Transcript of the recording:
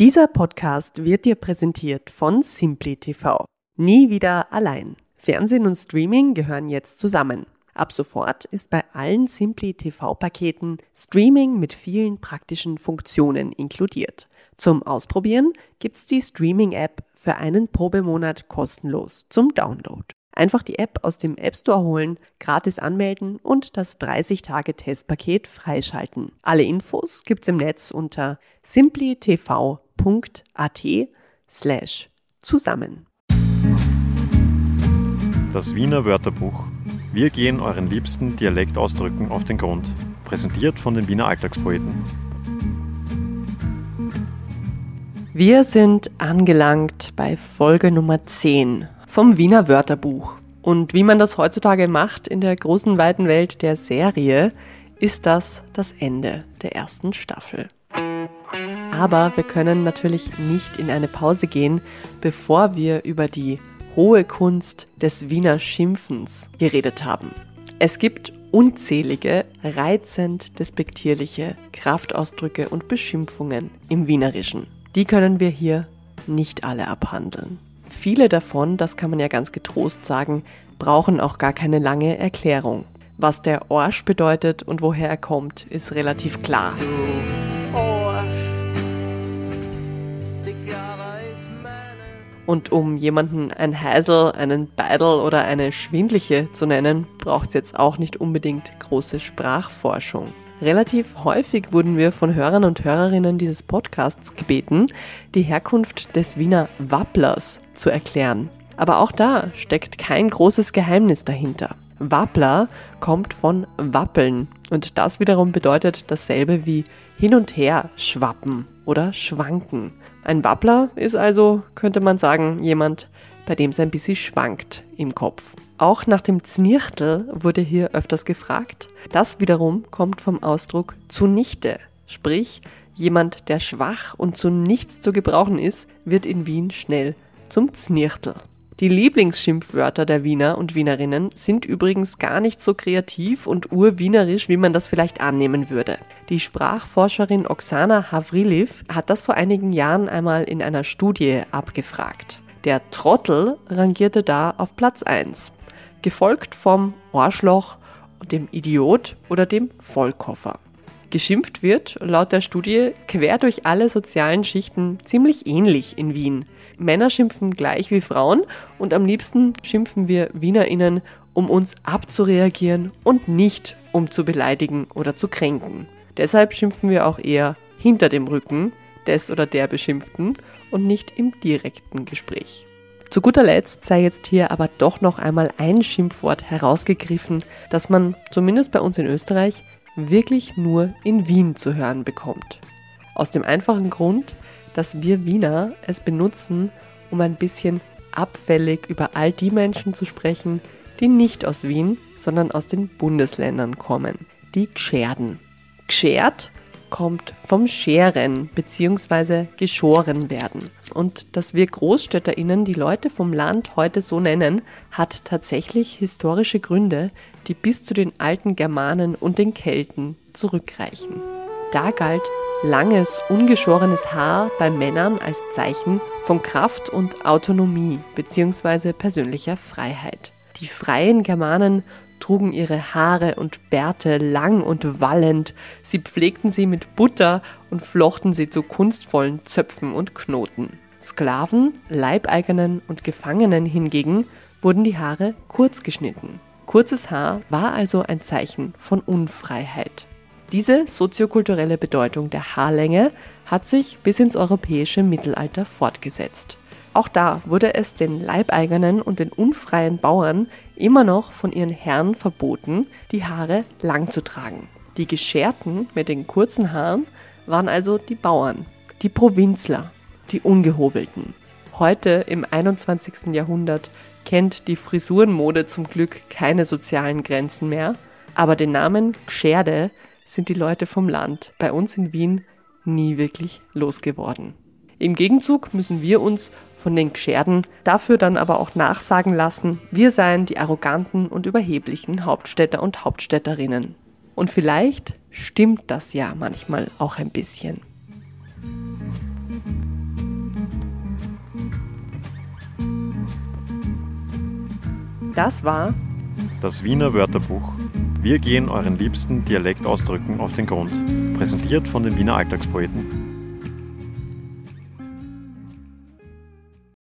Dieser Podcast wird dir präsentiert von Simply TV. Nie wieder allein. Fernsehen und Streaming gehören jetzt zusammen. Ab sofort ist bei allen Simply TV-Paketen Streaming mit vielen praktischen Funktionen inkludiert. Zum Ausprobieren gibt's die Streaming-App für einen Probemonat kostenlos zum Download. Einfach die App aus dem App Store holen, gratis anmelden und das 30-Tage-Testpaket freischalten. Alle Infos gibt's im Netz unter simplytv.at slash zusammen. Das Wiener Wörterbuch. Wir gehen euren liebsten Dialektausdrücken auf den Grund. Präsentiert von den Wiener Alltagspoeten. Wir sind angelangt bei Folge Nummer 10 vom Wiener Wörterbuch. Und wie man das heutzutage macht in der großen weiten Welt der Serie, ist das das Ende der ersten Staffel. Aber wir können natürlich nicht in eine Pause gehen, bevor wir über die hohe Kunst des Wiener Schimpfens geredet haben. Es gibt unzählige, reizend despektierliche Kraftausdrücke und Beschimpfungen im Wienerischen. Die können wir hier nicht alle abhandeln. Viele davon, das kann man ja ganz getrost sagen, brauchen auch gar keine lange Erklärung. Was der Orsch bedeutet und woher er kommt, ist relativ klar. Und um jemanden ein Häsel, einen Beidel oder eine Schwindliche zu nennen, braucht es jetzt auch nicht unbedingt große Sprachforschung. Relativ häufig wurden wir von Hörern und Hörerinnen dieses Podcasts gebeten, die Herkunft des Wiener Wapplers zu erklären. Aber auch da steckt kein großes Geheimnis dahinter. Wappler kommt von Wappeln und das wiederum bedeutet dasselbe wie hin und her schwappen oder schwanken. Ein Wappler ist also, könnte man sagen, jemand, bei dem es ein bisschen schwankt im Kopf. Auch nach dem Znirchtel wurde hier öfters gefragt. Das wiederum kommt vom Ausdruck zunichte. Sprich, jemand, der schwach und zu nichts zu gebrauchen ist, wird in Wien schnell zum Znirchtel. Die Lieblingsschimpfwörter der Wiener und Wienerinnen sind übrigens gar nicht so kreativ und urwienerisch, wie man das vielleicht annehmen würde. Die Sprachforscherin Oksana Havriliv hat das vor einigen Jahren einmal in einer Studie abgefragt. Der Trottel rangierte da auf Platz 1 gefolgt vom Arschloch, dem Idiot oder dem Vollkoffer. Geschimpft wird, laut der Studie, quer durch alle sozialen Schichten ziemlich ähnlich in Wien. Männer schimpfen gleich wie Frauen und am liebsten schimpfen wir WienerInnen, um uns abzureagieren und nicht um zu beleidigen oder zu kränken. Deshalb schimpfen wir auch eher hinter dem Rücken des oder der Beschimpften und nicht im direkten Gespräch. Zu guter Letzt sei jetzt hier aber doch noch einmal ein Schimpfwort herausgegriffen, das man, zumindest bei uns in Österreich, wirklich nur in Wien zu hören bekommt. Aus dem einfachen Grund, dass wir Wiener es benutzen, um ein bisschen abfällig über all die Menschen zu sprechen, die nicht aus Wien, sondern aus den Bundesländern kommen. Die Gscherden. Gschert kommt vom Scheren bzw. geschoren werden. Und dass wir GroßstädterInnen die Leute vom Land heute so nennen, hat tatsächlich historische Gründe, die bis zu den alten Germanen und den Kelten zurückreichen. Da galt langes, ungeschorenes Haar bei Männern als Zeichen von Kraft und Autonomie bzw. persönlicher Freiheit. Die freien Germanen trugen ihre Haare und Bärte lang und wallend, sie pflegten sie mit Butter und flochten sie zu kunstvollen Zöpfen und Knoten. Sklaven, Leibeigenen und Gefangenen hingegen wurden die Haare kurz geschnitten. Kurzes Haar war also ein Zeichen von Unfreiheit. Diese soziokulturelle Bedeutung der Haarlänge hat sich bis ins europäische Mittelalter fortgesetzt. Auch da wurde es den Leibeigenen und den unfreien Bauern immer noch von ihren Herren verboten, die Haare lang zu tragen. Die Gescherten mit den kurzen Haaren waren also die Bauern, die Provinzler, die Ungehobelten. Heute im 21. Jahrhundert kennt die Frisurenmode zum Glück keine sozialen Grenzen mehr, aber den Namen Gscherde sind die Leute vom Land bei uns in Wien nie wirklich losgeworden. Im Gegenzug müssen wir uns von den Gescherden, dafür dann aber auch nachsagen lassen, wir seien die arroganten und überheblichen Hauptstädter und Hauptstädterinnen. Und vielleicht stimmt das ja manchmal auch ein bisschen. Das war das Wiener Wörterbuch. Wir gehen euren liebsten Dialektausdrücken auf den Grund. Präsentiert von den Wiener Alltagspoeten